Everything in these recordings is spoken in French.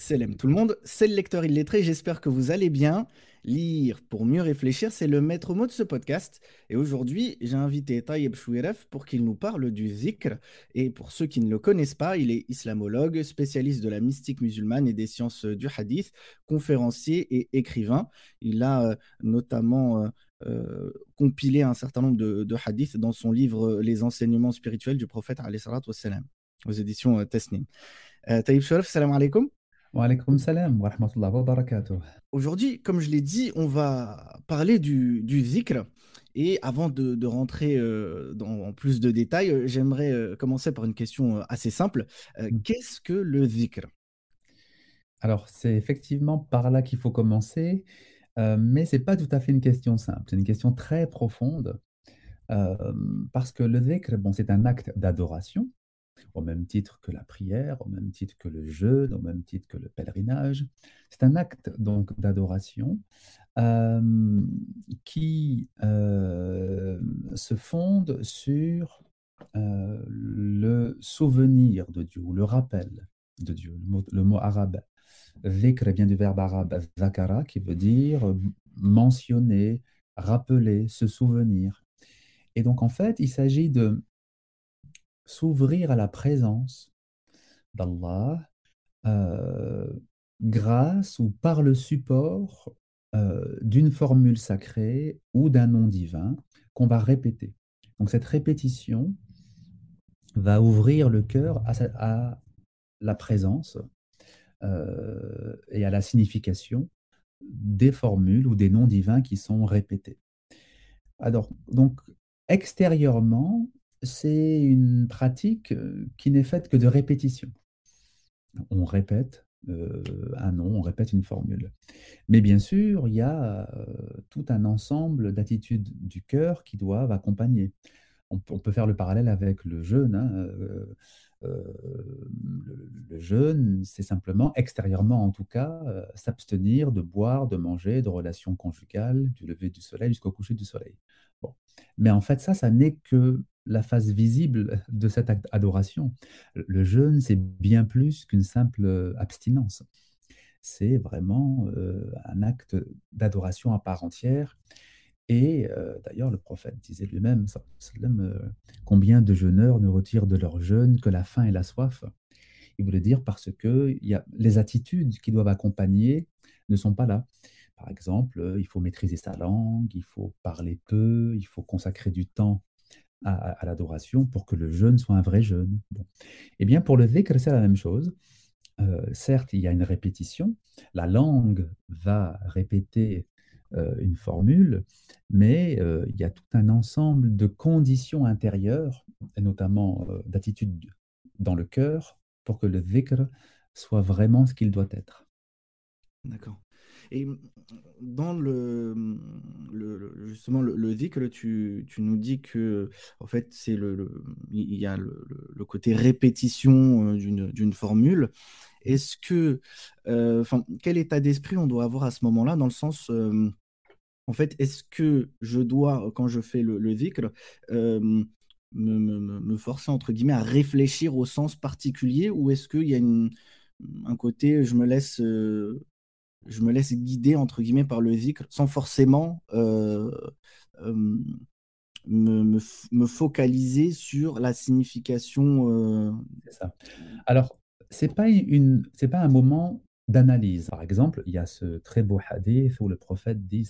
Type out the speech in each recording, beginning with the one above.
Salam tout le monde, c'est le lecteur illettré, j'espère que vous allez bien. Lire pour mieux réfléchir, c'est le maître mot de ce podcast. Et aujourd'hui, j'ai invité Tayeb Chouiref pour qu'il nous parle du zikr. Et pour ceux qui ne le connaissent pas, il est islamologue, spécialiste de la mystique musulmane et des sciences du hadith, conférencier et écrivain. Il a euh, notamment euh, euh, compilé un certain nombre de, hadiths dans son livre Les enseignements spirituels du prophète aux éditions Tesnim. Taïb Chouiref, salam alaikum. Wa alaykoum salam wa rahmatullahi wa barakatuh. Aujourd'hui, comme je l'ai dit, on va parler du, du zikr. Et avant de, de rentrer euh, dans en plus de détails, euh, j'aimerais euh, commencer par une question assez simple. Euh, Mm. Qu'est-ce que le zikr? Alors, c'est effectivement par là qu'il faut commencer, mais c'est pas tout à fait une question simple. C'est une question très profonde, parce que le dhikr, bon, c'est un acte d'adoration, au même titre que la prière, au même titre que le jeûne, au même titre que le pèlerinage. C'est un acte donc d'adoration euh, qui euh, se fonde sur euh, le souvenir de Dieu, le rappel de Dieu. Le mot, le mot arabe Dhikr vient du verbe arabe zakara, qui veut dire mentionner, rappeler, se souvenir. Et donc, en fait, il s'agit de s'ouvrir à la présence d'Allah euh, grâce ou par le support euh, d'une formule sacrée ou d'un nom divin qu'on va répéter. Donc, cette répétition va ouvrir le cœur à, la présence euh, et à la signification des formules ou des noms divins qui sont répétés. Alors, donc, extérieurement, c'est une pratique qui n'est faite que de répétition. On répète un nom, on répète une formule. Mais bien sûr, il y a tout un ensemble d'attitudes du cœur qui doivent accompagner. On, peut faire le parallèle avec le jeûne. hein, le, le jeûne, c'est simplement, extérieurement en tout cas, s'abstenir de boire, de manger, de relations conjugales, du lever du soleil jusqu'au coucher du soleil. Bon. Mais en fait, ça, ça n'est que la face visible de cette adoration. Le jeûne, c'est bien plus qu'une simple euh, abstinence. C'est vraiment euh, un acte d'adoration à part entière. Et euh, d'ailleurs, le prophète disait lui-même, combien de jeûneurs ne retirent de leur jeûne que la faim et la soif? Il voulait dire parce que les attitudes qui doivent accompagner ne sont pas là. Par exemple, il faut maîtriser sa langue, il faut parler peu, il faut consacrer du temps à, l'adoration pour que le jeûne soit un vrai jeûne. Eh bien, pour le dhikr, c'est la même chose. Euh, certes, il y a une répétition, la langue va répéter euh, une formule, mais euh, il y a tout un ensemble de conditions intérieures, et notamment d'attitudes dans le cœur, pour que le dhikr soit vraiment ce qu'il doit être. D'accord. Et dans le, le- justement le, le tu, nous dis que en fait c'est le, il y a le, côté répétition euh, d'une formule. Est-ce que, euh, enfin, quel état d'esprit on doit avoir à ce moment-là, dans le sens, euh, en fait, est-ce que je dois, quand je fais le, le me, forcer entre guillemets à réfléchir au sens particulier, ou est-ce qu'il y a une, un côté, je me laisse je me laisse guider entre guillemets par le zikr sans forcément euh, euh, me, focaliser sur la signification. C'est ça. Alors, c'est pas une, pas un moment d'analyse. Par exemple, il y a ce très beau hadith où le prophète dit,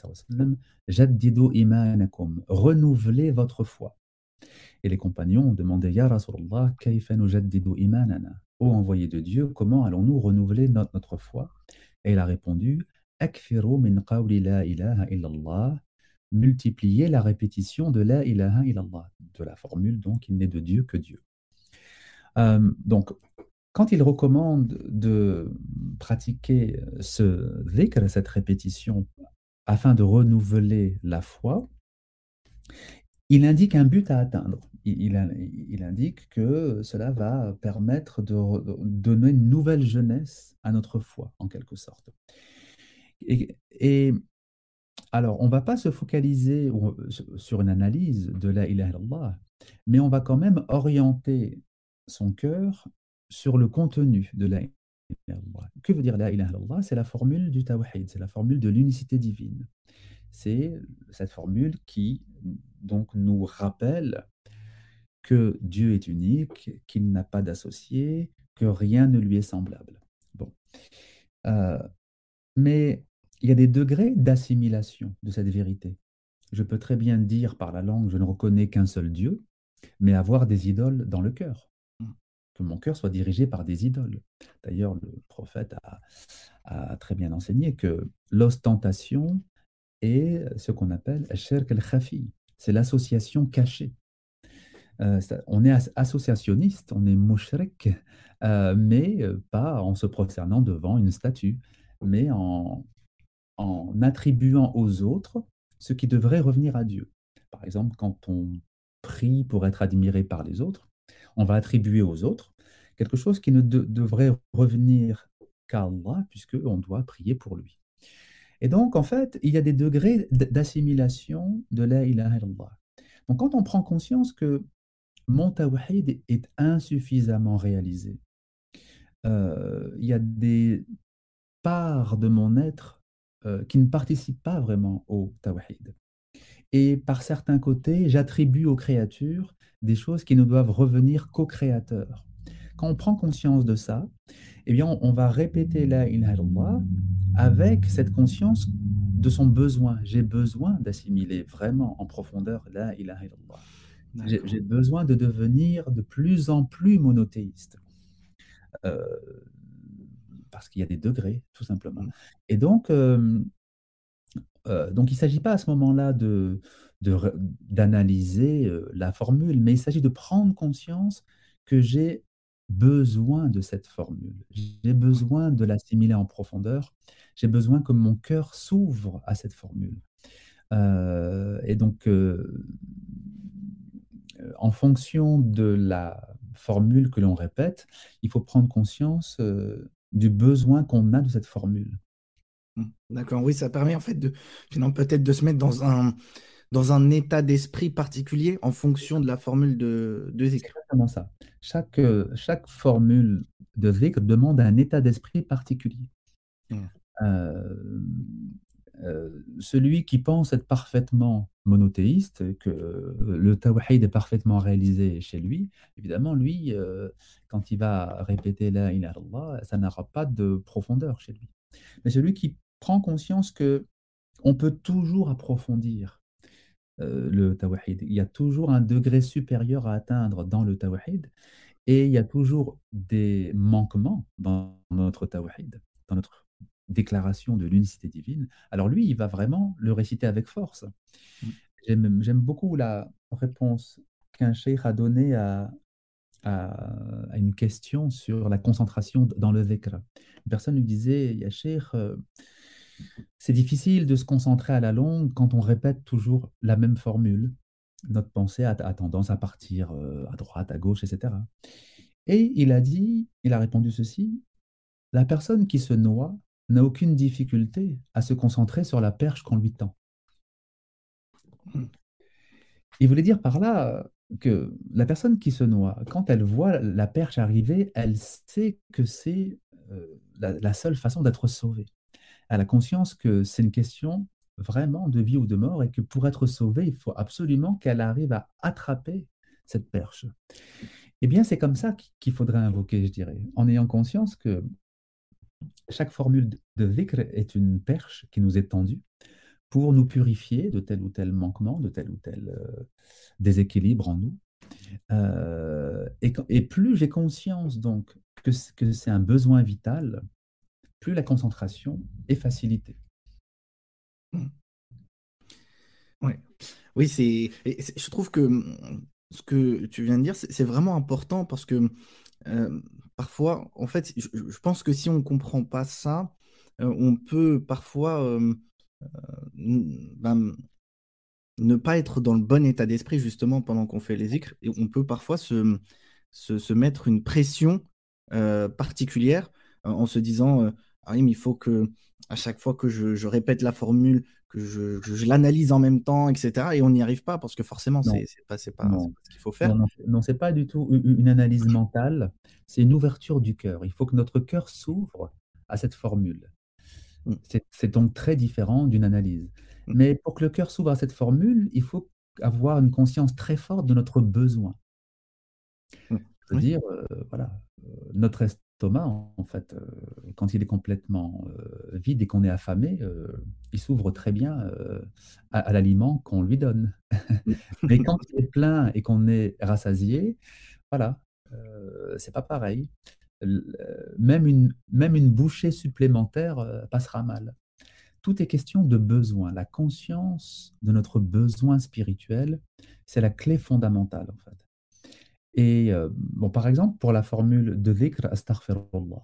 Jaddidu imanakum, renouvelez votre foi. Et les compagnons ont demandé, Ya Rasulallah, kayfa nujaddidu imanana? Ô envoyé de Dieu, comment allons-nous renouveler no- notre foi? Et il a répondu, Akfiru min qawli la ilaha illallah, multipliez la répétition de la ilaha illallah, de la formule donc, il n'est de Dieu que Dieu. Euh, donc, quand il recommande de pratiquer ce dhikr, cette répétition, afin de renouveler la foi, il indique un but à atteindre. Il, il in- il indique que cela va permettre de, donner une nouvelle jeunesse à notre foi, en quelque sorte. Et, alors, on ne va pas se focaliser sur une analyse de la ilaha illallah, mais on va quand même orienter son cœur sur le contenu de la illallah. Que veut dire la ilaha illallah? C'est la formule du tawhid, c'est la formule de l'unicité divine. C'est cette formule qui donc nous rappelle que Dieu est unique, qu'il n'a pas d'associé, que rien ne lui est semblable. Bon. Euh, mais il y a des degrés d'assimilation de cette vérité. Je peux très bien dire par la langue, je ne reconnais qu'un seul Dieu, mais avoir des idoles dans le cœur. Mmh. Que mon cœur soit dirigé par des idoles. D'ailleurs, le prophète a, très bien enseigné que l'ostentation est ce qu'on appelle shirk al-khafi. C'est l'association cachée. Euh, on est associationniste, on est mouchrik, euh, mais euh, pas en se prosternant devant une statue, mais en, en attribuant aux autres ce qui devrait revenir à Dieu. Par exemple, quand on prie pour être admiré par les autres, on va attribuer aux autres quelque chose qui ne devrait revenir qu'à Allah, puisqu'on doit prier pour lui. Et donc, en fait, il y a des degrés d'assimilation de la ilaha illallah. Donc, quand on prend conscience que mon tawhid est insuffisamment réalisé, euh, il y a des parts de mon être euh, qui ne participent pas vraiment au tawhid. Et par certains côtés, j'attribue aux créatures des choses qui ne doivent revenir qu'au créateur. Quand on prend conscience de ça, eh bien, on, va répéter la ilaha illallah avec cette conscience de son besoin. J'ai besoin d'assimiler vraiment en profondeur la ilaha illallah. J'ai besoin de devenir de plus en plus monothéiste. Euh, parce qu'il y a des degrés, tout simplement. Mmh. Et donc, euh, donc il ne s'agit pas à ce moment-là de, d'analyser la formule, mais il s'agit de prendre conscience que j'ai besoin de cette formule. J'ai besoin de l'assimiler en profondeur. J'ai besoin que mon cœur s'ouvre à cette formule. et donc, en fonction de la formule que l'on répète, il faut prendre conscience du besoin qu'on a de cette formule. Mmh. D'accord, oui, ça permet en fait de peut-être de se mettre dans un, dans un état d'esprit particulier en fonction de la formule de, de zikr. exactement ça. Chaque, euh, chaque formule de zikr demande un état d'esprit particulier. Mmh. Euh, euh, celui qui pense être parfaitement monothéiste, que le tawhid est parfaitement réalisé chez lui, évidemment, lui, quand il va répéter la ilaha illallah, ça n'aura pas de profondeur chez lui. Mais celui qui prend conscience que on peut toujours approfondir le tawhid. Il y a toujours un degré supérieur à atteindre dans le tawhid et il y a toujours des manquements dans notre tawhid, dans notre déclaration de l'unicité divine. Alors lui, il va vraiment le réciter avec force. Mmh. J'aime beaucoup la réponse qu'un cheikh a donnée à, à, une question sur la concentration dans le dhikr. Une personne lui disait, Ya cheikh, c'est difficile de se concentrer à la longue quand on répète toujours la même formule. Notre pensée a, tendance à partir euh, à droite, à gauche, etc. Et il a dit, il a répondu ceci, la personne qui se noie n'a aucune difficulté à se concentrer sur la perche qu'on lui tend. Il voulait dire par là que la personne qui se noie, quand elle voit la perche arriver, elle sait que c'est euh, la, seule façon d'être sauvée elle a conscience que c'est une question vraiment de vie ou de mort et que pour être sauvée, il faut absolument qu'elle arrive à attraper cette perche. Eh bien, c'est comme ça qu'il faudrait invoquer, je dirais, en ayant conscience que chaque formule de dhikr est une perche qui nous est tendue pour nous purifier de tel ou tel manquement, de tel ou tel euh, déséquilibre en nous. Euh, et, plus j'ai conscience donc que c'est un besoin vital, plus la concentration est facilitée. Mmh. Ouais. Oui, c'est. Je trouve que ce que tu viens de dire, c'est vraiment important parce que euh, parfois, en fait, je, pense que si on ne comprend pas ça, euh, on peut parfois euh, ben, ne pas être dans le bon état d'esprit justement pendant qu'on fait les écrits et on peut parfois se mettre une pression particulière en se disant ah oui, mais il faut que à chaque fois que je, répète la formule, que je, l'analyse en même temps, etc. Et on n'y arrive pas parce que forcément, c'est pas, pas, pas ce qu'il faut faire. Non, non, c'est pas du tout une analyse mentale, c'est une ouverture du cœur. Il faut que notre cœur s'ouvre à cette formule. Mm. C'est donc très différent d'une analyse. Mm. Mais pour que le cœur s'ouvre à cette formule, il faut avoir une conscience très forte de notre besoin. Mm. Je veux dire, euh, voilà, euh, notre estomac, en fait, euh, quand il est complètement vide et qu'on est affamé, il s'ouvre très bien à, l'aliment qu'on lui donne. Mais quand il est plein et qu'on est rassasié, voilà, c'est pas pareil. Même une, même une bouchée supplémentaire passera mal. Tout est question de besoin. La conscience de notre besoin spirituel, c'est la clé fondamentale en fait. Et euh, bon, par exemple, pour la formule de dhikr astaghfirullah.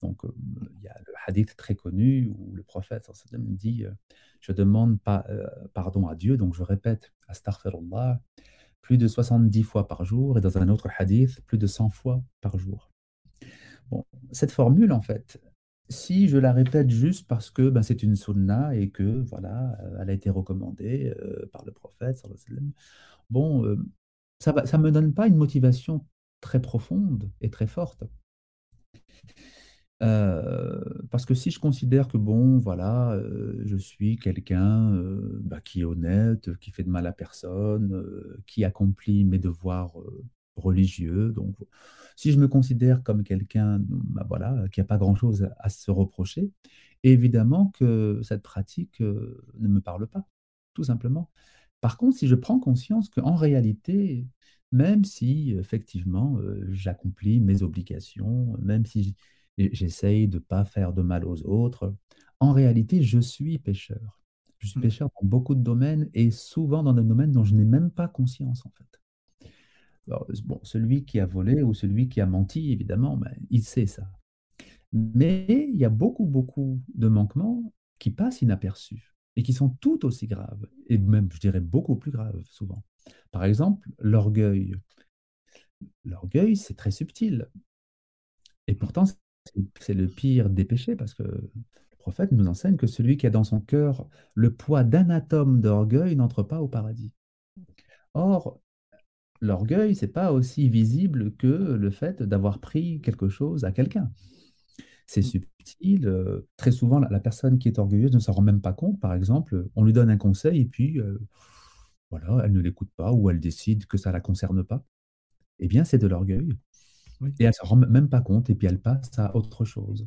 Donc, euh, il y a le hadith très connu où le prophète dit euh, Je demande pas, pardon à Dieu, donc je répète astaghfirullah plus de 70 fois par jour, et dans un autre hadith, plus de 100 fois par jour. Bon, cette formule, en fait, si je la répète juste parce que ben, c'est une sunna et que voilà, elle a été recommandée par le prophète, bon, ça ne me donne pas une motivation très profonde et très forte. parce que si je considère que bon, voilà, je suis quelqu'un bah, qui est honnête, qui fait de mal à personne, qui accomplit mes devoirs religieux, donc si je me considère comme quelqu'un bah voilà, qui n'a pas grand-chose à se reprocher, évidemment que cette pratique euh, ne me parle pas, tout simplement. Par contre, si je prends conscience qu'en réalité, même si effectivement euh, j'accomplis mes obligations, même si j'essaye de ne pas faire de mal aux autres, en réalité, je suis pécheur. Je suis mmh. pécheur dans beaucoup de domaines et souvent dans des domaines dont je n'ai même pas conscience en fait bon, celui qui a volé ou celui qui a menti, évidemment, ben, il sait ça. Mais il y a beaucoup, beaucoup de manquements qui passent inaperçus et qui sont tout aussi graves, et même, je dirais, beaucoup plus graves souvent. Par exemple, l'orgueil. L'orgueil, c'est très subtil. Et pourtant, c'est le pire des péchés parce que le prophète nous enseigne que celui qui a dans son cœur le poids d'un atome d'orgueil n'entre pas au paradis. Or, l'orgueil, c'est pas aussi visible que le fait d'avoir pris quelque chose à quelqu'un. C'est mmh. Euh, très souvent, la, personne qui est orgueilleuse ne s'en rend même pas compte. Par exemple, on lui donne un conseil et puis, euh, voilà, elle ne l'écoute pas ou elle décide que ça ne la concerne pas. Eh bien, c'est de l'orgueil. Et elle ne s'en rend même pas compte et puis elle passe à autre chose.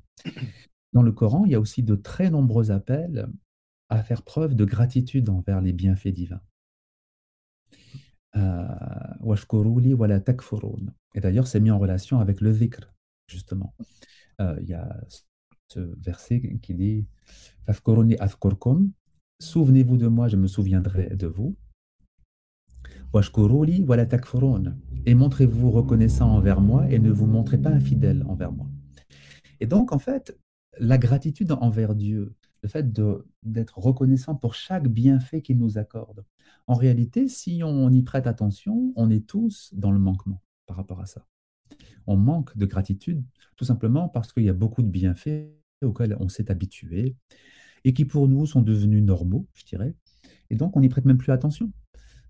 Dans le Coran, il y a aussi de très nombreux appels à faire preuve de gratitude envers les bienfaits divins. Et d'ailleurs, c'est mis en relation avec le dhikr, justement. Euh, il y a ce verset qui dit Souvenez-vous de moi, je me souviendrai de vous. Et montrez-vous reconnaissant envers moi et ne vous montrez pas infidèle envers moi. Et donc, en fait, la gratitude envers Dieu, le fait d'être reconnaissant pour chaque bienfait qu'il nous accorde. En réalité, si on y prête attention, on est tous dans le manquement par rapport à ça. On manque de gratitude tout simplement parce qu'il y a beaucoup de bienfaits auxquels on s'est habitué et qui pour nous sont devenus normaux, je dirais. Et donc, on n'y prête même plus attention.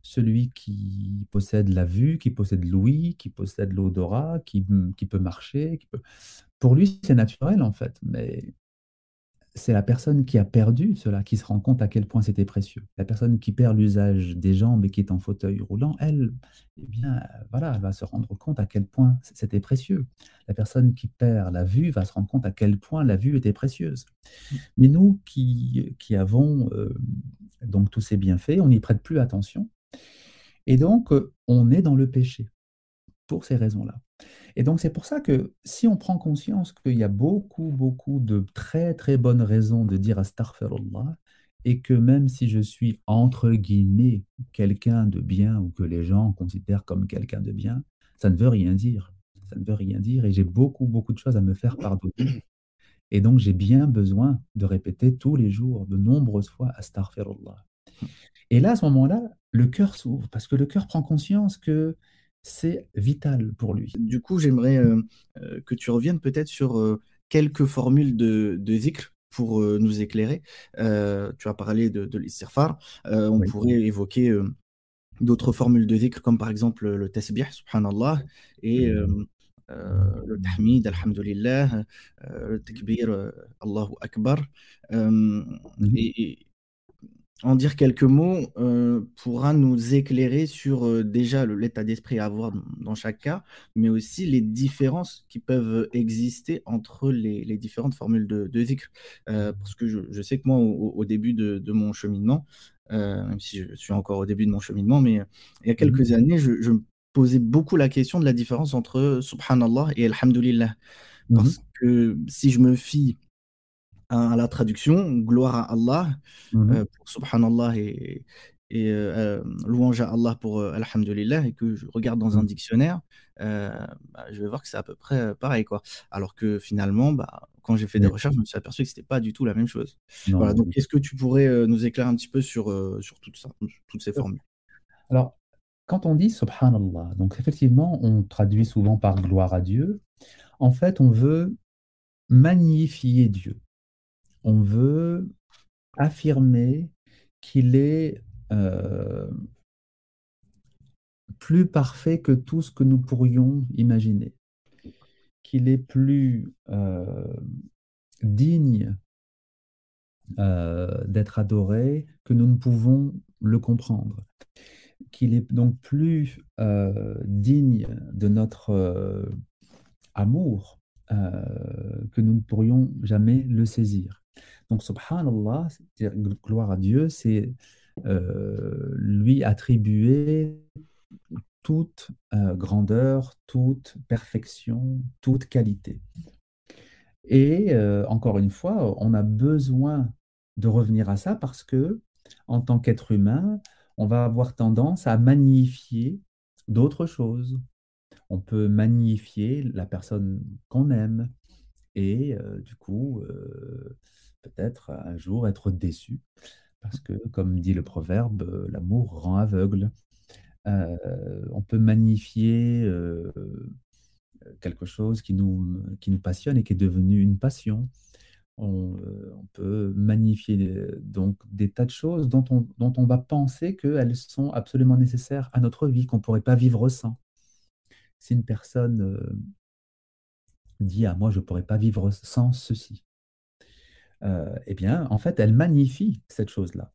Celui qui possède la vue, qui possède l'ouïe, qui possède l'odorat, qui, peut marcher, qui peut... pour lui, c'est naturel en fait. Mais c'est la personne qui a perdu cela qui se rend compte à quel point c'était précieux. La personne qui perd l'usage des jambes et qui est en fauteuil roulant, elle, eh bien, voilà, elle va se rendre compte à quel point c'était précieux. La personne qui perd la vue va se rendre compte à quel point la vue était précieuse. Mais nous qui, qui avons euh, donc tous ces bienfaits, on n'y prête plus attention. Et donc, euh, on est dans le péché pour ces raisons-là. Et donc, c'est pour ça que si on prend conscience qu'il y a beaucoup, beaucoup de très, très bonnes raisons de dire astaghfirullah, et que même si je suis, entre guillemets, quelqu'un de bien, ou que les gens considèrent comme quelqu'un de bien, ça ne veut rien dire. Ça ne veut rien dire, et j'ai beaucoup, beaucoup de choses à me faire pardonner. Et donc, j'ai bien besoin de répéter tous les jours, de nombreuses fois, astaghfirullah. Et là, à ce moment-là, le cœur s'ouvre, parce que le cœur prend conscience que c'est vital pour lui. Du coup, j'aimerais euh, euh, que tu reviennes peut-être sur euh, quelques formules de, de zikr pour nous éclairer. tu as parlé de, de l'istighfar. on pourrait évoquer d'autres formules de zikr, comme par exemple le tasbih, subhanallah, et le tahmid, alhamdulillah, le takbir, Allahu akbar. Et, en dire quelques mots euh, pourra nous éclairer sur euh, déjà l'état d'esprit à avoir dans, chaque cas, mais aussi les différences qui peuvent exister entre les, différentes formules de, de zikr. Euh, parce que je, sais que moi, au, début de, mon cheminement, même si je suis encore au début de mon cheminement, mais il y a quelques mmh années, je, me posais beaucoup la question de la différence entre Subhanallah et Alhamdulillah. Mmh Parce que si je me fie à la traduction, gloire à Allah mmh euh, pour Subhanallah et, et euh, euh, louange à Allah pour Alhamdulillah, et que je regarde dans un mmh. dictionnaire, bah, je vais voir que c'est à peu près pareil. Quoi. Alors que finalement, bah, quand j'ai fait des recherches, je me suis aperçu que ce n'était pas du tout la même chose. voilà, donc, est-ce que tu pourrais nous éclairer un petit peu sur, sur tout ça, toutes ces formules? Alors, quand on dit Subhanallah, donc effectivement, on traduit souvent par gloire à Dieu. En fait, on veut magnifier Dieu on veut affirmer qu'il est euh, plus parfait que tout ce que nous pourrions imaginer, qu'il est plus euh, digne euh, d'être adoré que nous ne pouvons le comprendre, qu'il est donc plus digne de notre amour que nous ne pourrions jamais le saisir. Donc, subhanallah, gloire à Dieu, c'est euh, lui attribuer toute euh, grandeur, toute perfection, toute qualité. Et euh, encore une fois, on a besoin de revenir à ça parce que, en tant qu'être humain, on va avoir tendance à magnifier d'autres choses. On peut magnifier la personne qu'on aime et du coup, peut-être un jour être déçu, parce que, comme dit le proverbe, euh, l'amour rend aveugle. Euh, on peut magnifier euh, quelque chose qui nous, qui nous passionne et qui est devenu une passion. On, peut magnifier donc des tas de choses dont on, dont on va penser qu'elles sont absolument nécessaires à notre vie, qu'on ne pourrait pas vivre sans. Si une personne dit à moi, je ne pourrais pas vivre sans ceci, euh, eh bien, en fait, elle magnifie cette chose-là.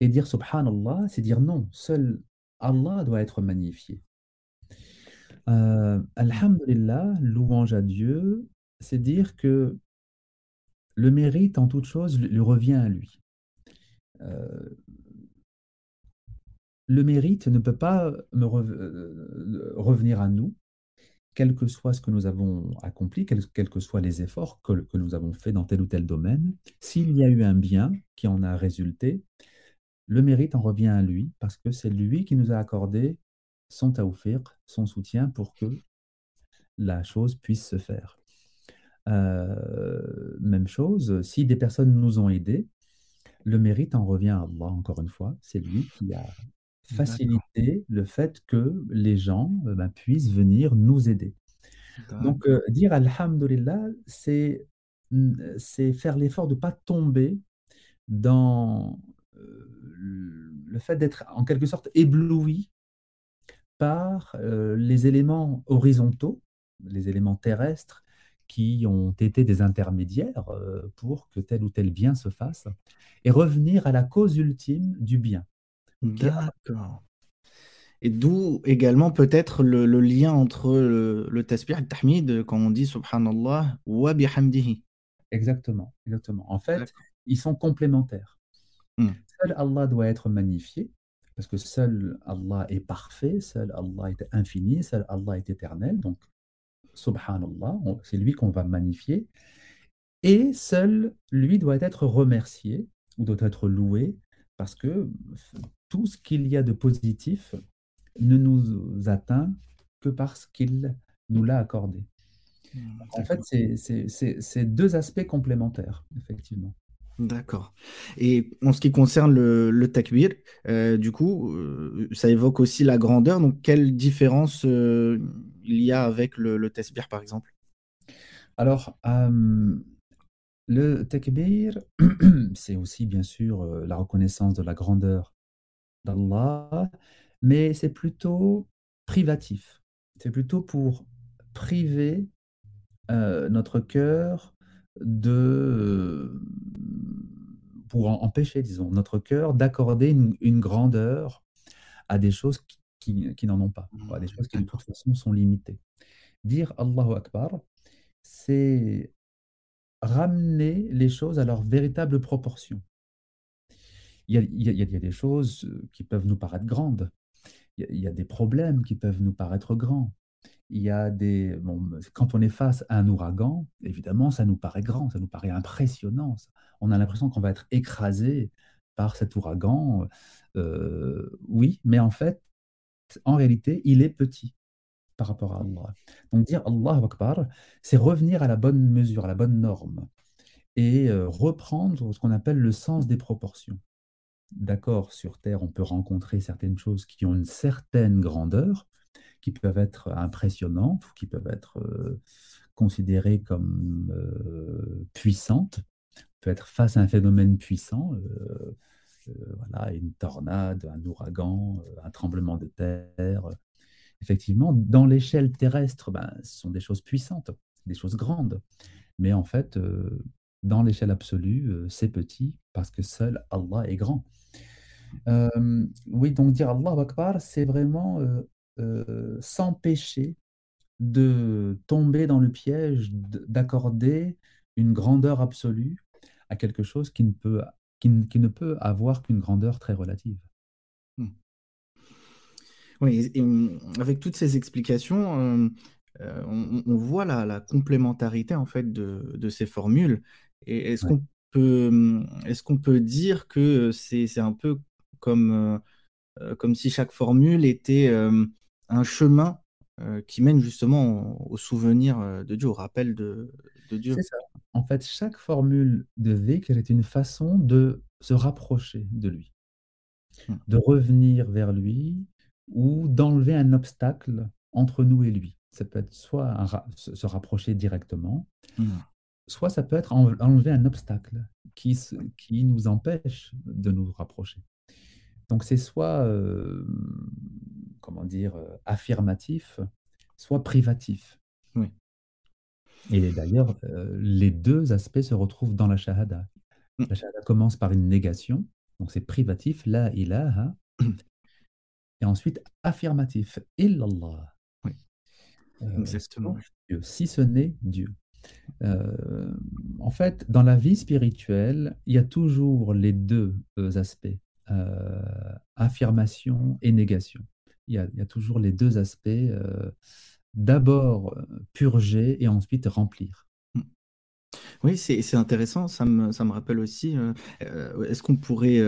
Et dire subhanallah, c'est dire non, seul Allah doit être magnifié. Euh, Alhamdulillah, louange à Dieu, c'est dire que le mérite en toute chose lui revient à lui. Euh, le mérite ne peut pas me revenir à nous, quel que soit ce que nous avons accompli, quels, que soient les efforts que, nous avons faits dans tel ou tel domaine, s'il y a eu un bien qui en a résulté, le mérite en revient à lui, parce que c'est lui qui nous a accordé son tawfiq, son soutien pour que la chose puisse se faire. Euh, même chose, si des personnes nous ont aidés, le mérite en revient à Allah, encore une fois. C'est lui qui a faciliter le fait que les gens euh, ben, puissent venir nous aider. Donc, euh, dire Alhamdulillah, c'est faire l'effort de ne pas tomber dans euh, le fait d'être en quelque sorte ébloui par les éléments horizontaux, les éléments terrestres qui ont été des intermédiaires pour que tel ou tel bien se fasse, et revenir à la cause ultime du bien. D'accord. Et d'où également peut-être le, lien entre le, le tasbih et le tahmid, quand on dit subhanallah wa bihamdihi. Exactement, exactement. En fait, ils sont complémentaires. Hmm. Seul Allah doit être magnifié, parce que seul Allah est parfait, seul Allah est infini, seul Allah est éternel. Donc, subhanallah, c'est lui qu'on va magnifier. Et seul lui doit être remercié, ou doit être loué, parce que tout ce qu'il y a de positif ne nous atteint que parce qu'il nous l'a accordé. Mmh, en fait, c'est deux aspects complémentaires, effectivement. D'accord. Et en ce qui concerne le, le takbir, euh, du coup, euh, ça évoque aussi la grandeur. Donc, quelle différence euh, il y a avec le, le par exemple? Alors, le takbir, c'est aussi bien sûr, la reconnaissance de la grandeur d'Allah, mais c'est plutôt privatif. C'est plutôt pour priver, heu, notre cœur de, hem, pour en empêcher, disons, notre cœur d'accorder une une grandeur à des choses qui qui qui n'en ont pas, ou à des Mmh, choses qui de toute façon sont limitées. Dire Allahu Akbar, c'est ramener les choses à leur véritable proportion. Il y a des choses, qui peuvent nous paraître grandes. Il y a des problèmes qui peuvent nous paraître grands. Il y a des bon, quand on est face à un ouragan, évidemment, ça nous paraît grand, ça nous paraît impressionnant. On a l'impression qu'on va être écrasé par cet ouragan, oui, mais en fait, en réalité, il est petit par rapport à Allah. Donc dire Allahu Akbar, c'est revenir à la bonne mesure, à la bonne norme et reprendre ce qu'on appelle le sens des proportions. D'accord, sur terre, on peut rencontrer certaines choses qui ont une certaine grandeur, qui peuvent être impressionnantes ou qui peuvent être, heu, considérées comme, heu, puissantes. On peut être face à un phénomène puissant, heu, voilà, une tornade, un ouragan, un tremblement de terre. Effectivement, dans l'échelle terrestre, ben, ce sont des choses puissantes, des choses grandes. Mais en fait, dans l'échelle absolue, c'est petit parce que seul Allah est grand. Oui, donc dire Allahu Akbar, c'est vraiment, s'empêcher de tomber dans le piège d'accorder une grandeur absolue à quelque chose qui ne peut qui ne qui ne peut avoir qu'une grandeur très relative. Mmh. Oui et mmh, avec toutes ces explications, on voit la la complémentarité en fait de de ces formules et est-ce Ouais. qu'on peut, mmh, est-ce qu'on peut dire que, c'est un peu comme, heu heu, comme si chaque formule était, hem, un chemin, qui mène justement au souvenir, de Dieu, au rappel de Dieu? ça. En fait, chaque formule de dhikr est une façon de se rapprocher de lui. Mmh. De revenir vers lui ou d'enlever un obstacle entre nous et lui. Ça peut être soit ra se rapprocher directement, Mmh. soit ça peut être enl enlever un obstacle qui qui nous empêche de nous rapprocher. Donc c'est soit, comment dire? Affirmatif, soit privatif. Oui. Et d'ailleurs, les 2 aspects se retrouvent dans la shahada. Mmh. La shahada commence par une négation, donc c'est privatif, la ilaha et ensuite affirmatif, illallah. Oui, Heu, exactement. Dieu, si ce n'est Dieu. Hem, en fait, dans la vie spirituelle, il y a toujours les 2 heu, aspects, heu, affirmation et négation. Il y a il y a toujours les 2 aspects, heu, d'abord, heu, purger et ensuite remplir. Mmh. Oui, c'est intéressant, ça me ça me rappelle aussi, est-ce qu'on pourrait,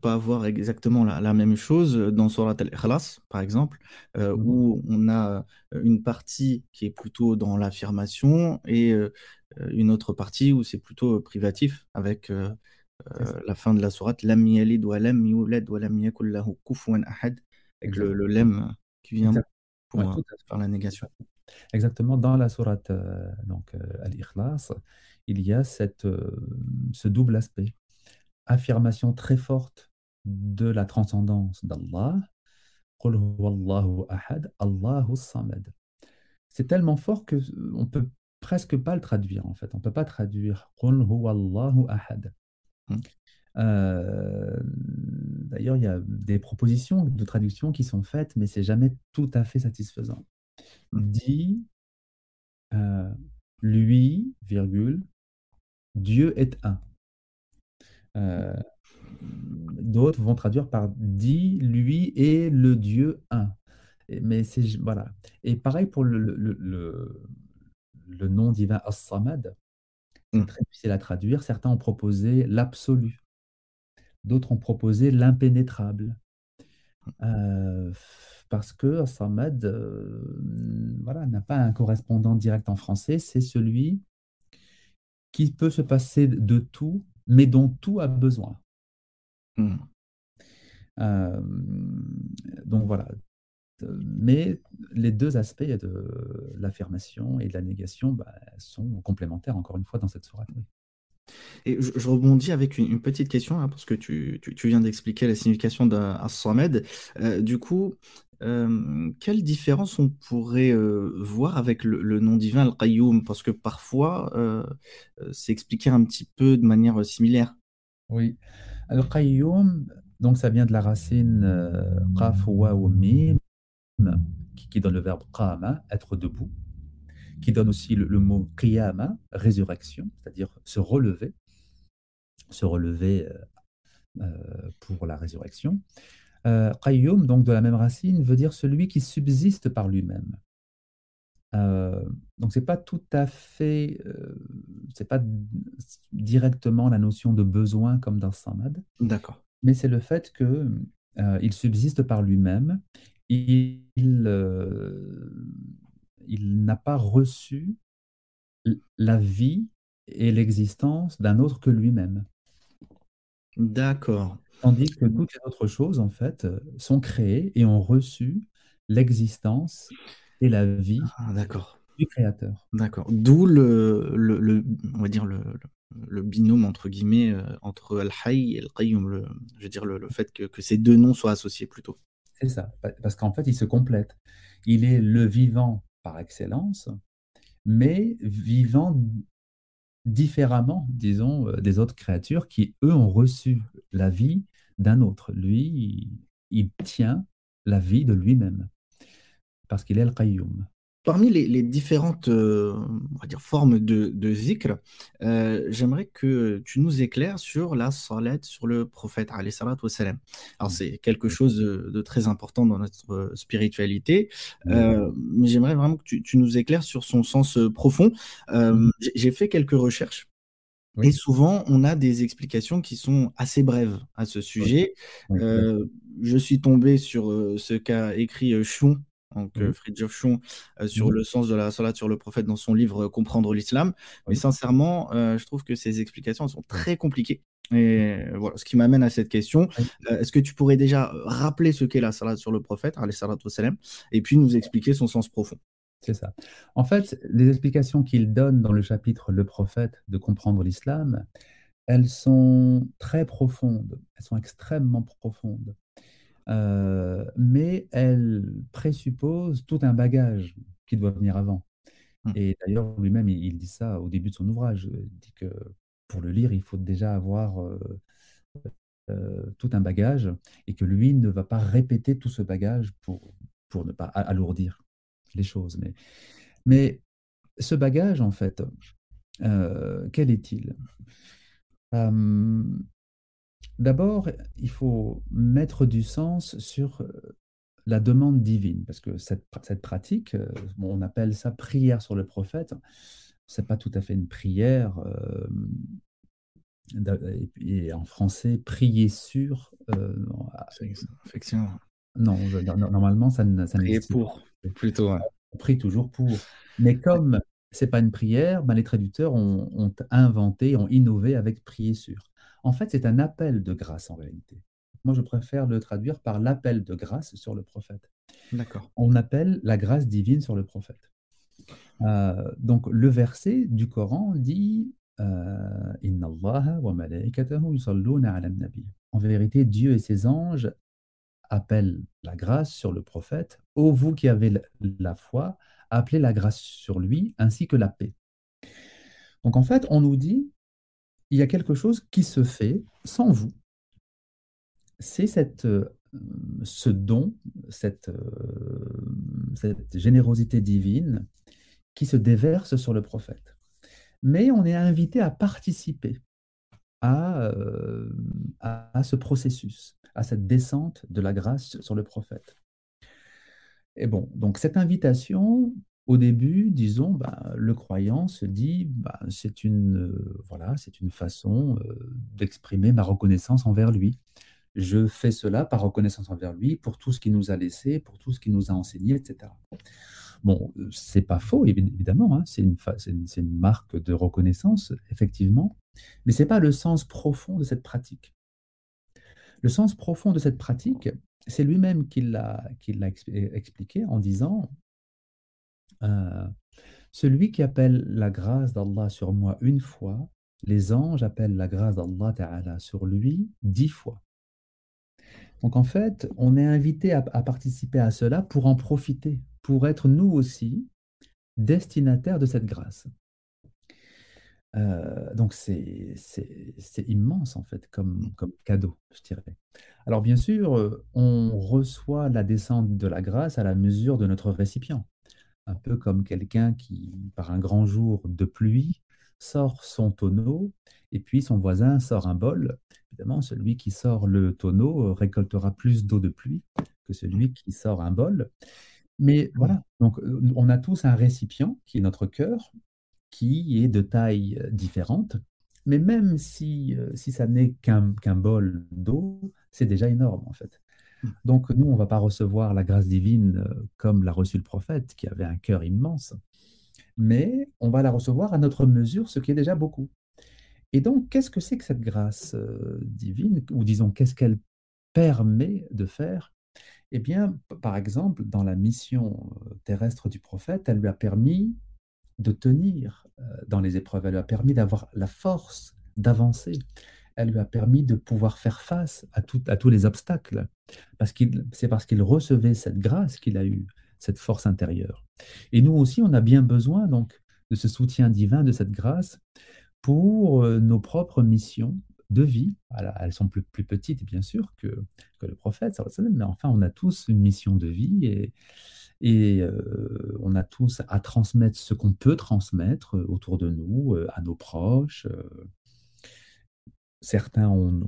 pas avoir exactement la la même chose, dans Sourate Al-Ikhlas, par exemple, Mmh mh. où on a, une partie qui est plutôt dans l'affirmation et une autre partie où c'est plutôt, privatif avec, ça. la fin de la sourate: «Lam yalid wa lam wa lam yakul lahu koufouan ahad» avec le le lam qui vient. Ouais, pour, faire la négation. Exactement, dans la sourate, heu, donc Al-Ikhlas, il y a cette, ce double aspect. Affirmation très forte de la transcendance d'Allah. C'est tellement fort que on peut presque pas le traduire, en fait. On peut pas traduire Mmh. D'ailleurs, il y a des propositions de traduction qui sont faites, mais c'est jamais tout à fait satisfaisant. Mmh. Dis heu, lui, virgule, Dieu est un. Mmh. Heu, d'autres vont traduire par: «Dis, lui est le Dieu un». Et mais c'est voilà. Et pareil pour le le le le le nom divin As-Samad, c'est Mmh. très difficile à traduire. Certains ont proposé l'absolu. D'autres ont proposé l'impénétrable. Mmh. Heu, parce que As-Samad, hem, voilà, n'a pas un correspondant direct en français. C'est celui qui peut se passer de tout, mais dont tout a besoin. Mmh. Hem, donc voilà. Mais les 2 aspects de l'affirmation et de la négation, bah, sont complémentaires encore une fois dans cette sourate, oui. Et je je rebondis avec une une petite question là, parce que tu tu tu viens d'expliquer la signification d'As-Samed. Heu, du coup, hem, quelle différence on pourrait, voir avec le le nom divin Al-Qayoum? Parce que parfois, c'est expliqué un petit peu de manière, similaire. Oui. Al-Qayoum, donc ça vient de la racine, Qaf, Mim, qui qui donne le verbe Qama, être debout, qui donne aussi le le mot Qiyama, résurrection, c'est-à-dire se relever se relever, heu heu, pour la résurrection. Heu, Qayyum, donc de la même racine, veut dire celui qui subsiste par lui-même. Heu, donc c'est pas tout à fait, heu, c'est pas directement la notion de besoin comme dans Samad, D'accord. mais c'est le fait que, heu, il subsiste par lui-même. Il, heu, il n'a pas reçu la vie et l'existence d'un autre que lui-même. D'accord. Tandis que toutes les autres choses, en fait, sont créées et ont reçu l'existence et la vie Ah d'accord. du créateur. D'accord. D'où le le le on va dire le «binôme» entre guillemets, heu, entre Al-Hayy et Al-Qayyum, je veux dire le fait que que ces 2 noms soient associés plutôt. C'est ça, pa parce qu'en fait, ils se complètent. Il est le vivant par excellence, mais vivant différemment, disons, heu, des autres créatures qui, eux, ont reçu la vie d'un autre. Lui, il il tient la vie de lui-même parce qu'il est Al-Qayyum. Parmi les, différentes euh, formes de, de zikr, euh, j'aimerais que tu nous éclaires sur la salat sur le prophète. Alors, c'est quelque chose de, très important dans notre spiritualité, euh, mais j'aimerais vraiment que tu, nous éclaires sur son sens profond. J'ai fait quelques recherches. Et souvent, on a des explications qui sont assez brèves à ce sujet. Je suis tombé sur ce qu'a écrit Chion donc mmh. Euh, euh, sur mmh le sens de la salat sur le prophète dans son livre euh, Comprendre l'islam. Mais sincèrement, je trouve que ces explications sont mmh. très compliquées. Et voilà, ce qui m'amène à cette question. Est-ce que tu pourrais déjà rappeler ce qu'est la salat sur le prophète, et puis nous expliquer son sens profond? C'est ça. En fait, les explications qu'il donne dans le chapitre Le prophète de Comprendre l'islam, elles sont très profondes, elles sont extrêmement profondes heu, mais elles présupposent tout un bagage qui doit venir avant Mmh. et d'ailleurs lui-même il il dit ça au début de son ouvrage, il dit que pour le lire, il faut déjà avoir, heu heu, tout un bagage et que lui ne va pas répéter tout ce bagage pour pour ne pas alourdir les choses. Mais mais ce bagage en fait, quel est-il? D'abord, il faut mettre du sens sur, heu, la demande divine parce que cette pra cette pratique, bon, on appelle ça prière sur le prophète. C'est pas tout à fait une prière, de et en français, prier sur, heu, non, a C'est ça, effectivement. non, je no no normalement ça ne ça Prier n'existe pas. pour, plutôt, ouais. On prie toujours pour. Mais comme c'est pas une prière, ben, les traducteurs ont ont inventé, ont innové avec prier sur. En fait, c'est un appel de grâce en réalité. Moi, je préfère le traduire par l'appel de grâce sur le prophète. D'accord. On appelle la grâce divine sur le prophète. Heu, donc le verset du Coran dit, heu: «Inna Allaha wa 'alan nabi». En vérité, Dieu et ses anges appellent la grâce sur le prophète. Ô vous qui avez la foi, appelez la grâce sur lui ainsi que la paix. Donc en fait, on nous dit: «Il y a quelque chose qui se fait sans vous». C'est cette, heu, ce don, cette, hem, cette générosité divine qui se déverse sur le prophète. Mais on est invité à participer à, hem, à ce processus, à cette descente de la grâce sur le prophète. Et bon, donc cette invitation, au début, disons, bah, le croyant se dit: «Bah, c'est une, heu, voilà, c'est une façon, heu, d'exprimer ma reconnaissance envers lui. Je fais cela par reconnaissance envers lui pour tout ce qu'il nous a laissé, pour tout ce qu'il nous a enseigné» et cetera. Bon, heu, c'est pas faux évi évidemment, hein, c'est une marque de reconnaissance, effectivement, mais c'est pas le sens profond de cette pratique. Le sens profond de cette pratique c'est lui-même qui l'a expliqué en disant, heu: «Celui qui appelle la grâce d'Allah sur moi une fois, les anges appellent la grâce d'Allah sur lui 10 fois». Donc en fait, on est invité à participer à cela pour en profiter, pour être nous aussi destinataires de cette grâce. Heu, donc c'est immense en fait comme comme cadeau, je dirais. Alors bien sûr, heu, on reçoit la descente de la grâce à la mesure de notre récipient. Un peu comme quelqu'un qui, par un grand jour de pluie, sort son tonneau et puis son voisin sort un bol. Évidemment, celui qui sort le tonneau, heu, récoltera plus d'eau de pluie que Mmh. celui qui sort un bol. Mais voilà, donc heu, on a tous un récipient qui est notre cœur, qui est de taille, heu, différente. Mais même si, si ça n'est qu'un qu'un bol d'eau, c'est déjà énorme en fait. Mmh. Donc nous, on va pas recevoir la grâce divine, heu, comme l'a reçu le prophète qui avait un cœur immense, mais on va la recevoir à notre mesure, ce qui est déjà beaucoup. Et donc qu'est-ce que c'est que cette grâce, heu, divine? Ou disons, qu'est-ce qu'elle permet de faire? Eh bien, par exemple, dans la mission, heu, terrestre du prophète, elle lui a permis de tenir, dans les épreuves. Elle lui a permis d'avoir la force d'avancer. Elle lui a permis de pouvoir faire face à tous les obstacles. Parce qu'il c'est parce qu'il recevait cette grâce qu'il a eu cette force intérieure. Et nous aussi, on a bien besoin donc de ce soutien divin, de cette grâce pour, heu, nos propres missions de vie. Elles sont plus petites bien sûr que le prophète mais enfin on a tous une mission de vie et heu, on a tous à transmettre ce qu'on peut transmettre, heu, autour de nous, à nos proches, certains ont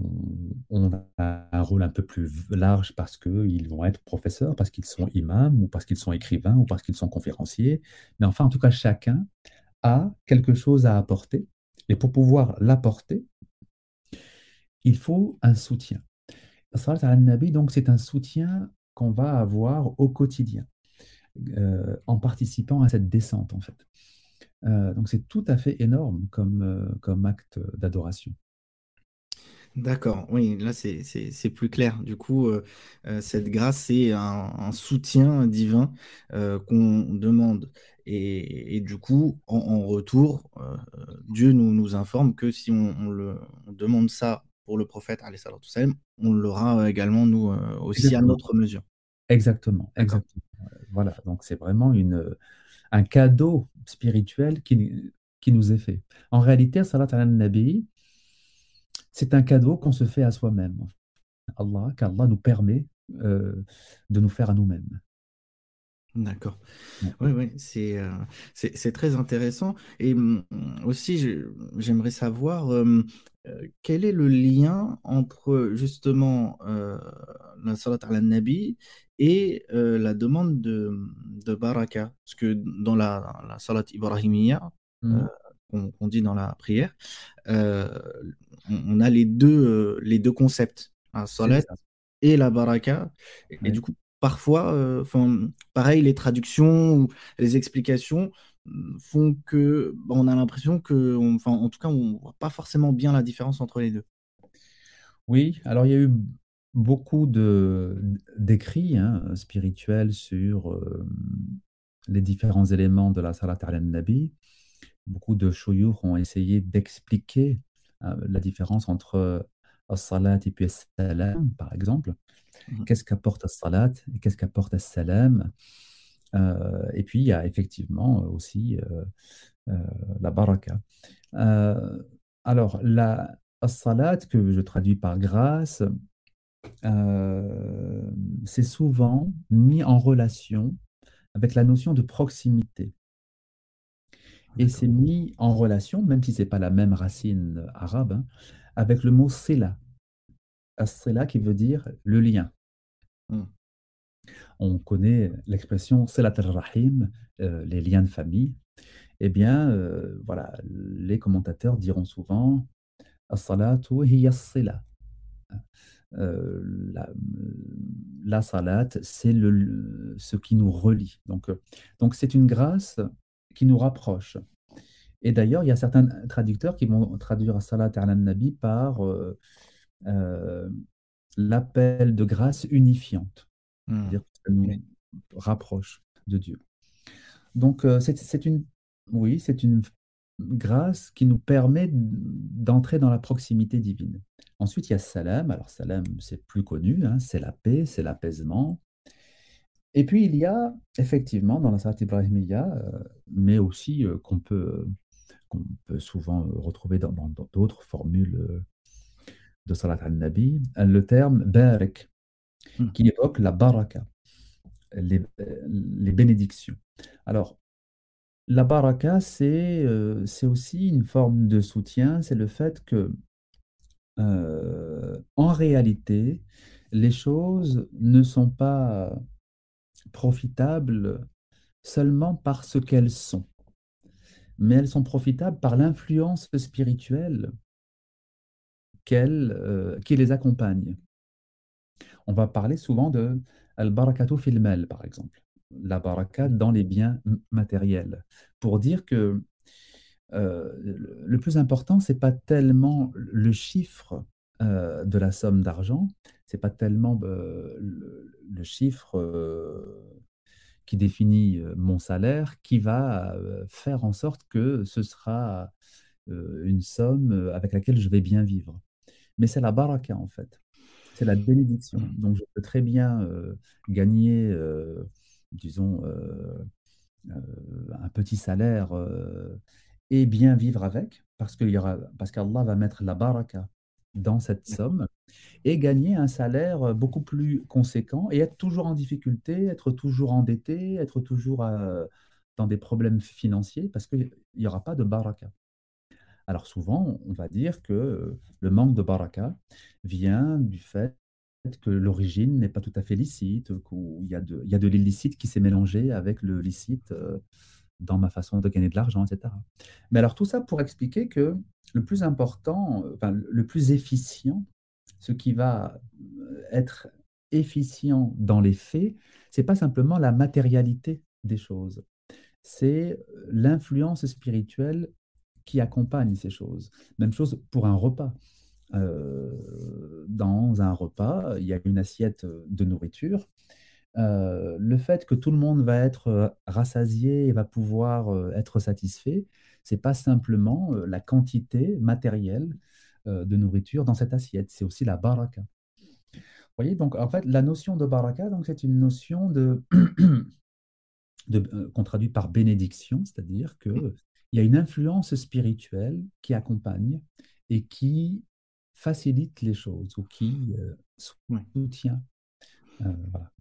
ont un rôle un peu plus large parce qu'ils vont être professeurs, parce qu'ils sont imams ou parce qu'ils sont écrivains ou parce qu'ils sont conférenciers. Mais enfin, en tout cas, chacun a quelque chose à apporter et pour pouvoir l'apporter il faut un soutien. Donc c'est un soutien qu'on va avoir au quotidien, heu, en participant à cette descente, en fait. Heu, donc c'est tout à fait énorme comme, comme acte d'adoration. D'accord, oui, là, c'est c'est c'est plus clair. Du coup, heu heu, cette grâce, c'est un un soutien divin, heu, qu'on demande et et du coup, en en retour, Dieu nous nous informe que si on on le on demande ça pour le prophète alayhi salatu on l'aura également nous, aussi à Exactement. notre mesure. Exactement, D'accord. exactement, voilà, donc c'est vraiment une, un cadeau spirituel qui qui nous est fait. En réalité, salat ala nabi c'est un cadeau qu'on se fait à soi-même. Allah qu'Allah nous permet, heu, de nous faire à nous-mêmes. D'accord. Ouais. Oui, oui, c'est, heu, c'est très intéressant et mmh, aussi j'aimerais savoir, heu, quel est le lien entre justement, la salat ala nabi et la demande de, de baraka? Parce que dans la la salat ibrahimiya, mh. Qu'on dit dans la prière, heu, on a les 2, heu, les 2 concepts, C'est as-salat ça. et la baraka et du coup, parfois, mmh, pareil, les traductions ou les explications, mmh, font que, bah, on a l'impression enfin, en tout cas, on voit pas forcément bien la différence entre les 2. Oui, alors il y a eu beaucoup d'écrits, hein, spirituels sur, hem, les différents éléments de la salat ala nabi. Beaucoup de chouyouch ont essayé d'expliquer, heu, la différence entre as-salat et puis as-salam, par exemple. Mmh mh. Qu'est-ce qu'apporte as-salat et qu'est-ce qu'apporte as-salam? Heu et puis il y a effectivement aussi, la baraka. Alors la as-salat que je traduis par grâce, c'est souvent mis en relation avec la notion de proximité. Et c'est mis en relation, même si c'est pas la même racine arabe, hein, avec le mot sila. As-sila qui veut dire le lien. Mmh. On connaît l'expression silat ar-rahim, heu, les liens de famille. Et bien, heu, voilà, les commentateurs diront souvent: «As-salatu hiya as-sila». Hein, heu, la, la salat, c'est le ce qui nous relie. Donc donc c'est une grâce qui nous rapproche. Et d'ailleurs, il y a certains traducteurs qui vont traduire as-salat ala nabi par, heu, hem l'appel de grâce unifiante. Mmh. C'est-à-dire que ça nous rapproche de Dieu. Donc, euh, c'est c'est une, oui, c'est une grâce qui nous permet d'entrer dans la proximité divine. Ensuite, il y a salam. Alors, salam, c'est plus connu, hein, c'est la paix, c'est l'apaisement. Et puis, il y a effectivement dans la Salat Ibrahimiyya, euh, mais aussi euh, qu'on peut, qu'on peut souvent retrouver dans dans- dans d'autres formules euh, de Salat al-Nabi, le terme barak, Mm. qui évoque la baraka, les, euh, les bénédictions. Alors, la baraka, c'est euh, c'est aussi une forme de soutien, c'est le fait que, euh, en réalité, les choses ne sont pas profitables seulement par ce qu'elles sont, mais elles sont profitables par l'influence spirituelle qu'elles, euh, qui les accompagne. On va parler souvent de al-barakatu fil mal, par exemple, la baraka dans les biens matériels, pour dire que euh, le le plus important, c'est pas tellement le chiffre euh, de la somme d'argent, c'est pas tellement euh, le, le chiffre euh, qui définit mon salaire qui va faire en sorte que ce sera une somme avec laquelle je vais bien vivre. Mais c'est la baraka en fait, c'est la bénédiction. Mm. Donc je peux très bien gagner, disons, un petit salaire et bien vivre avec, parce qu'il y aura, parce qu'Allah va mettre la baraka dans cette somme et gagner un salaire beaucoup plus conséquent et être toujours en difficulté, être toujours endetté, être toujours euh, dans des problèmes financiers parce qu'il n'y aura pas de baraka. Alors souvent, on va dire que le manque de baraka vient du fait que l'origine n'est pas tout à fait licite, qu'il y a de, il y a de l'illicite qui s'est mélangé avec le licite euh, dans ma façon de gagner de l'argent, etc. Mais alors tout ça pour expliquer que le plus important, enfin, le plus efficient, ce qui va euh, être efficient dans les faits, c'est pas simplement la matérialité des choses, c'est euh, l'influence spirituelle qui accompagne ces choses. Même chose pour un repas. Euh, dans un repas, il y a une assiette de nourriture. Euh, le fait que tout le monde va être euh, rassasié et va pouvoir euh, être satisfait, c'est pas simplement euh, la quantité matérielle euh, de nourriture dans cette assiette, c'est aussi la baraka. Vous voyez, donc en fait, la notion de baraka, donc c'est une notion de, de euh, qu'on traduit par bénédiction, c'est-à-dire que il y a une influence spirituelle qui accompagne et qui facilite les choses ou qui euh, soutient. Euh, voilà.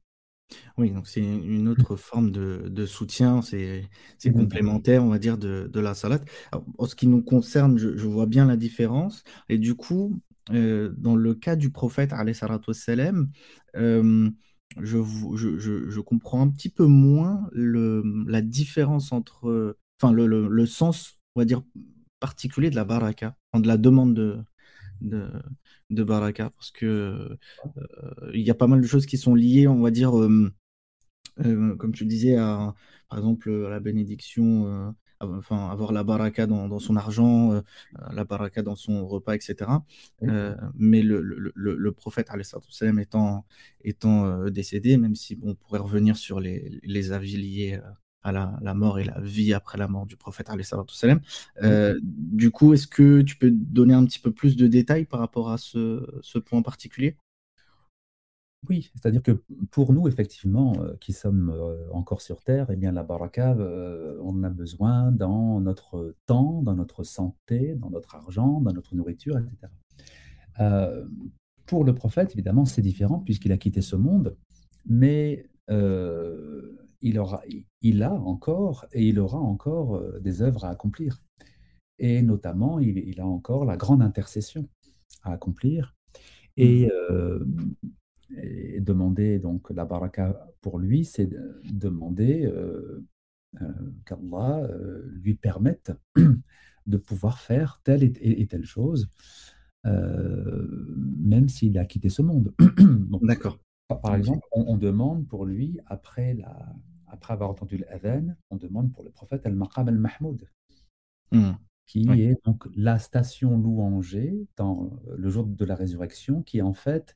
Oui, donc c'est une autre forme de, de soutien, c'est Exactement. complémentaire, on va dire, de, de la salade. Alors, en ce qui nous concerne, je, je vois bien la différence. Et du coup, euh, dans le cas du prophète, wassalam, euh, je, je, comprends un petit peu moins le, la différence entre, enfin, le, le, le sens, on va dire, particulier de la baraka, de la demande de, de, de baraka, parce que euh, il y a pas mal de choses qui sont liées, on va dire. euh, euh, comme tu disais, à, par exemple, à la bénédiction, euh, enfin, avoir la baraka dans, dans son argent, euh, la baraka dans son repas, etc. Euh, mais le, le, le, le prophète, étant, étant euh, décédé, même si bon, on pourrait revenir sur les, les avis liés euh, à la, la mort et la vie après la mort du prophète, euh, du coup, est-ce que tu peux donner un petit peu plus de détails par rapport à ce, ce point particulier? Oui, c'est-à-dire que pour nous, effectivement, euh, qui sommes euh, encore sur Terre, eh bien, la baraka, euh, on en a besoin dans notre temps, dans notre santé, dans notre argent, dans notre nourriture, etc. Euh, pour le prophète, évidemment, c'est différent puisqu'il a quitté ce monde, mais il aura, il a encore et il aura encore euh, des œuvres à accomplir. Et notamment, il, il a encore la grande intercession à accomplir. Et, Mhm. euh, et demander donc la baraka pour lui, c'est de- demander euh, euh, qu'Allah lui permette de pouvoir faire telle et, et- et telle chose, même s'il a quitté ce monde. D'accord. par exemple, on, on demande pour lui, après, la, après avoir entendu l'adhan, on demande pour le prophète al-Maqam al-Mahmoud, Mhm. qui Oui. est donc la station louangée dans le jour de la résurrection, qui est en fait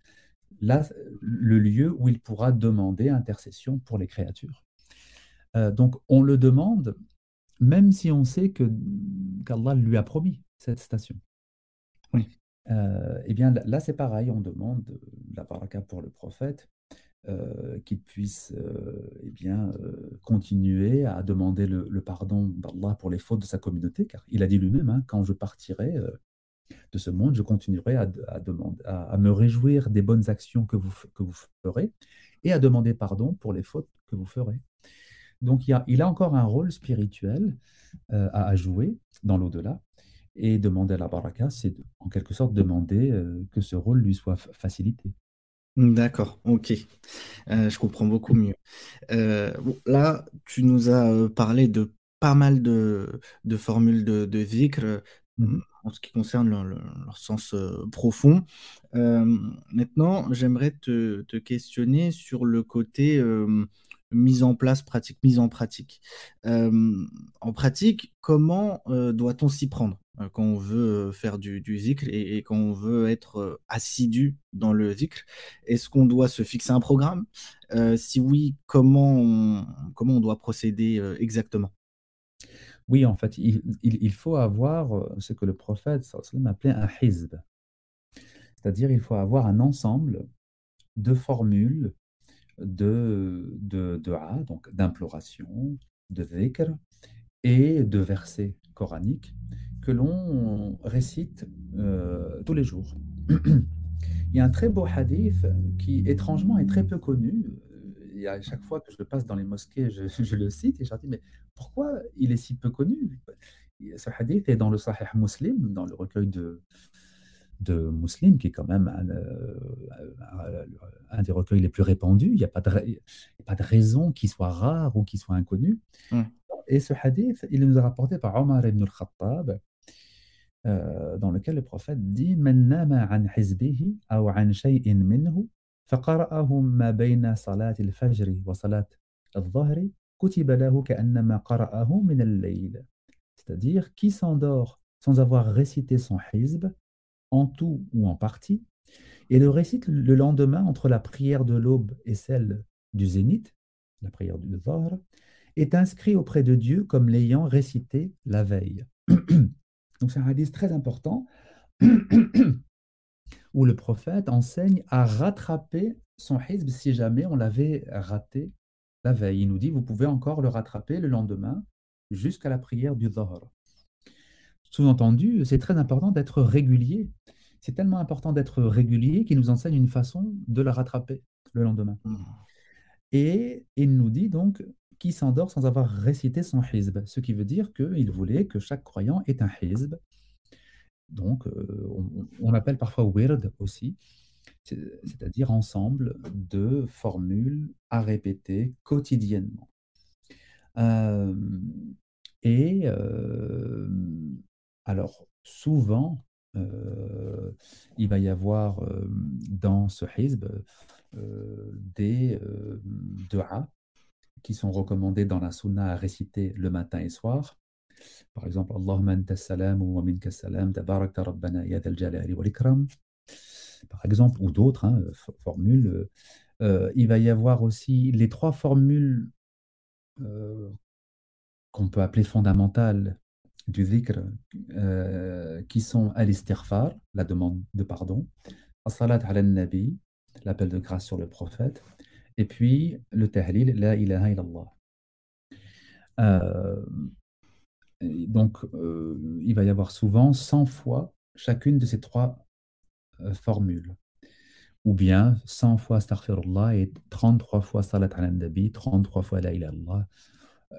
là, le lieu où il pourra demander intercession pour les créatures. Euh, donc, on le demande, même si on sait que qu'Allah lui a promis cette station. Oui. Euh, eh bien, là, c'est pareil, on demande la baraka pour le prophète, euh, qu'il puisse eh bien, continuer à demander le, pardon d'Allah pour les fautes de sa communauté, car il a dit lui-même, hein, quand je partirai de ce monde, je continuerai à, demander, à, me réjouir des bonnes actions que vous, que vous ferez et à demander pardon pour les fautes que vous ferez. Donc il a, encore un rôle spirituel euh, à, jouer dans l'au-delà. Et demander à la baraka, c'est en quelque sorte demander euh, que ce rôle lui soit facilité. D'accord, ok. Euh, je comprends beaucoup mieux. là, tu nous as parlé de pas mal de, formules de, de mmh en ce qui concerne leur, sens profond. maintenant, j'aimerais te, questionner sur le côté mise en place, pratique, mise en pratique. en pratique, comment doit-on s'y prendre quand on veut faire du, du zikr et, quand on veut être assidu dans le zikr Est-ce qu'on doit se fixer un programme? Si oui, comment on, comment on doit procéder exactement? Oui, en fait, il, faut avoir ce que le prophète appelait un hizb. C'est-à-dire, il faut avoir un ensemble de formules de, de, donc d'imploration, de dhikr et de versets coraniques que l'on récite euh, tous les jours. Il y a un très beau hadith qui, étrangement, est très peu connu. Et à chaque fois que je le passe dans les mosquées, je, je le cite et je dis, mais pourquoi il est si peu connu? Ce hadith est dans le Sahih Muslim, dans le recueil de, de Mousseline, qui est quand même euh, un, un, des recueils les plus répandus. Il n'y a pas de, pas de raison qu'il soit rare ou qu'il soit inconnu. Mm. Et ce hadith, il nous est rapporté par Omar ibn al-Khattab, euh, dans lequel le prophète dit Man nama an hizbihi ou an shay'in minhu, faqara'ahu ma bayna salat al-fajr wa salat al-dhahr, kutiba lahu ka'annama qara'ahu min al-layl. C'est-à-dire, qui s'endort sans avoir récité son hizb, en tout ou en partie, et le récite le lendemain entre la prière de l'aube et celle du zénith, la prière du Dhahr, est inscrit auprès de Dieu comme l'ayant récité la veille. Donc c'est un hadith très important où le prophète enseigne à rattraper son hizb si jamais on l'avait raté la veille. Il nous dit, vous pouvez encore le rattraper le lendemain jusqu'à la prière du Dhahr. Sous-entendu, c'est très important d'être régulier. C'est tellement important d'être régulier qu'il nous enseigne une façon de la rattraper le lendemain. Mmh. Et il nous dit donc qui s'endort sans avoir récité son hizb, ce qui veut dire qu'il voulait que chaque croyant ait un hizb. Donc, euh, on, appelle parfois weird aussi, c'est-à-dire ensemble de formules à répéter quotidiennement. Euh, et euh, alors, souvent, euh, il va y avoir euh, dans ce hizb euh, des du'a qui sont recommandés dans la sunna à réciter le matin et soir. Par exemple, Allahumma anta salam wa minka salam, tabarakta rabbana ya jalali wal ikram. Par exemple, ou d'autres hein, formules. il va y avoir aussi les trois formules qu'on peut appeler fondamentales du dhikr euh, qui sont al-istighfar, la demande de pardon, as-salat ala nabi, l'appel de grâce sur le prophète, et puis le tahlil, la ilaha illallah. Euh, donc, euh, il va y avoir souvent 100 fois chacune de ces trois formules. Ou bien 100 fois astaghfirullah et 33 fois salat ala nabi, 33 fois la ilaha illallah,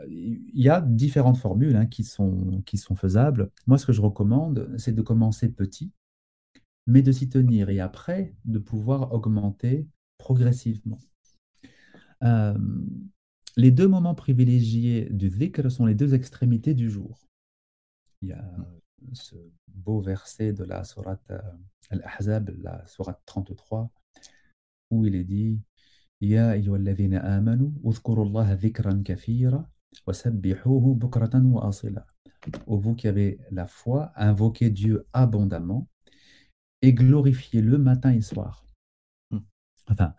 il y a différentes formules hein, qui, sont, qui sont faisables. Moi, ce que je recommande, c'est de commencer petit, mais de s'y tenir et après de pouvoir augmenter progressivement. Euh, les deux moments privilégiés du dhikr sont les deux extrémités du jour. Il y a ce beau verset de la sourate euh, Al-Ahzab, la sourate 33, où il est dit Ya amanu, dhikran kathira Ô vous qui avez la foi, invoquez Dieu abondamment et glorifiez-le matin et soir. Hmm. Enfin,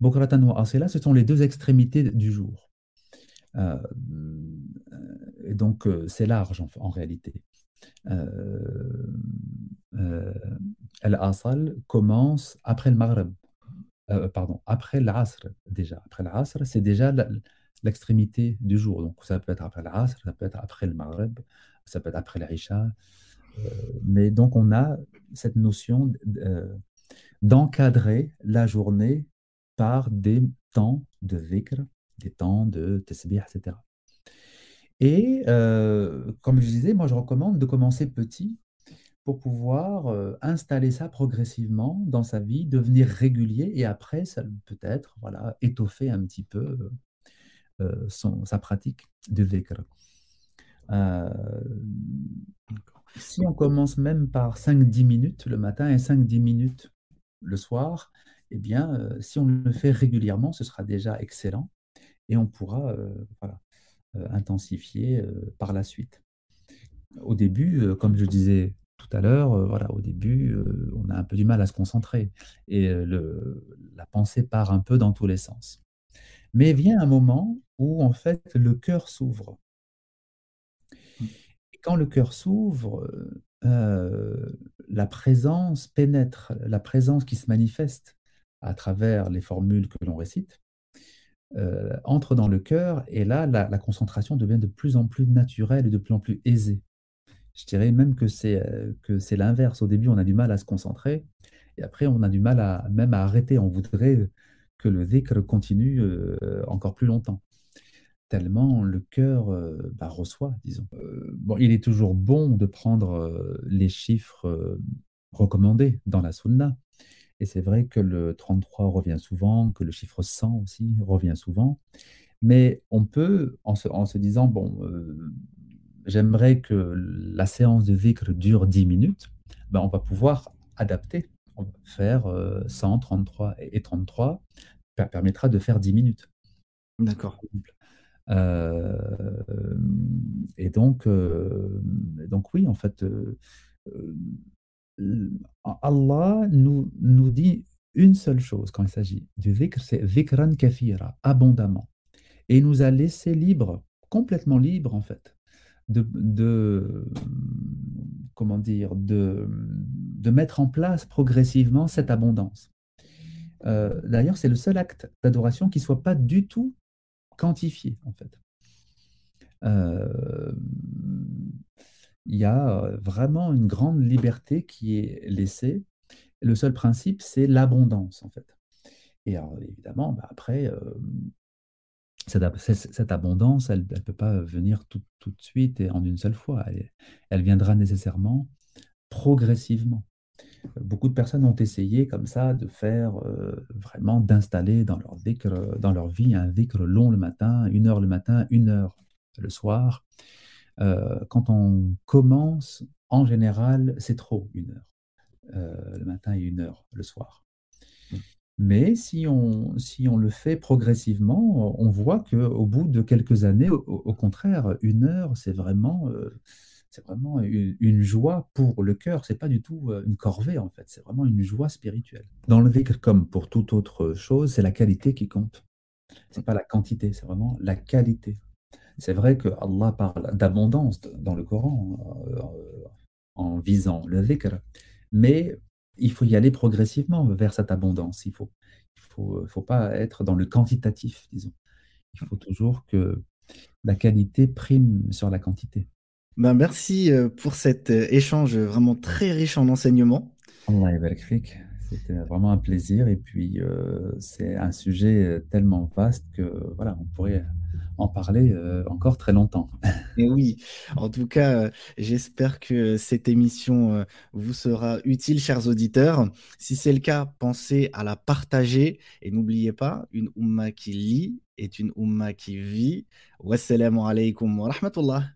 Bokratan wa Asila, ce sont les deux extrémités du jour. Euh, et donc, euh, c'est large en, en réalité. Euh, euh, Al-Asal commence après le Maghreb. Euh, pardon, après l'Asr déjà. Après l'Asr, c'est déjà l'extrémité du jour. Donc ça peut être après l'Asr, ça peut être après le Maghreb, ça peut être après l'Aisha. Euh, mais donc on a cette notion euh, d'encadrer la journée par des temps de dhikr, des temps de tasbih, etc. Et euh, comme je disais, moi je recommande de commencer petit pour pouvoir installer ça progressivement dans sa vie, devenir régulier et après, ça peut être voilà, étoffer un petit peu son, sa pratique de dhikr. Euh, si on commence même par 5-10 minutes le matin et 5-10 minutes le soir, eh bien, euh, si on le fait régulièrement, ce sera déjà excellent et on pourra euh, euh, intensifier par la suite. Au début, comme je disais tout à l'heure, voilà, au début, on a un peu du mal à se concentrer et la pensée part un peu dans tous les sens. Mais vient un moment où en fait le cœur s'ouvre. Et quand le cœur s'ouvre, euh, la présence pénètre, la présence qui se manifeste à travers les formules que l'on récite, euh, entre dans le cœur et là, la, la, concentration devient de plus en plus naturelle et de plus en plus aisée. Je dirais même que c'est euh, que c'est l'inverse. Au début, on a du mal à se concentrer et après, on a du mal à même à arrêter. On voudrait que le dhikr continue euh, encore plus longtemps tellement le cœur euh, bah, reçoit, disons. Euh, bon, il est toujours bon de prendre euh, les chiffres recommandés dans la sunna. Et c'est vrai que le 33 revient souvent, que le chiffre 100 aussi revient souvent. Mais on peut, en se, en se disant, bon, j'aimerais que la séance de dhikr dure 10 minutes, ben on va pouvoir adapter. On va faire 100, 33 et 33 permettra de faire 10 minutes. D'accord. Euh, et donc, euh, donc oui, en fait, euh, Allah nous, nous dit une seule chose quand il s'agit du dhikr, c'est dhikran kathira, abondamment. Et il nous a laissé libre, complètement libre en fait, de, de comment dire, de, de mettre en place progressivement cette abondance. D'ailleurs, c'est le seul acte d'adoration qui ne soit pas du tout quantifié, en fait. Euh, il y a vraiment une grande liberté qui est laissée. Le seul principe, c'est l'abondance, en fait. Et évidemment, bah après, euh, cette, abondance, elle ne peut pas venir tout, de suite et en une seule fois. Elle viendra nécessairement progressivement. Beaucoup de personnes ont essayé comme ça de faire euh, vraiment d'installer dans leur dhikr, dans leur vie un dhikr long le matin, une heure le matin, une heure le soir. Euh, quand on commence, en général, c'est trop une heure euh, le matin et une heure le soir. Mais si on, si on le fait progressivement, on voit qu'au bout de quelques années, au, au contraire, une heure, c'est vraiment c'est vraiment une, joie pour le cœur. C'est pas du tout une corvée en fait. C'est vraiment une joie spirituelle. Dans le dhikr, comme pour toute autre chose, c'est la qualité qui compte. C'est pas la quantité, c'est vraiment la qualité. C'est vrai que Allah parle d'abondance dans le Coran euh, en visant le dhikr, mais il faut y aller progressivement vers cette abondance. Il faut, il faut pas être dans le quantitatif, disons. Il faut toujours que la qualité prime sur la quantité. Ben merci pour cet échange vraiment très riche en enseignements. Allah C'était vraiment un plaisir et puis euh, c'est un sujet tellement vaste que voilà, on pourrait en parler euh, encore très longtemps. Et oui, en tout cas, j'espère que cette émission vous sera utile, chers auditeurs. Si c'est le cas, pensez à la partager et n'oubliez pas, une umma qui lit est une umma qui vit. Wassalamu alaikum wa rahmatullah.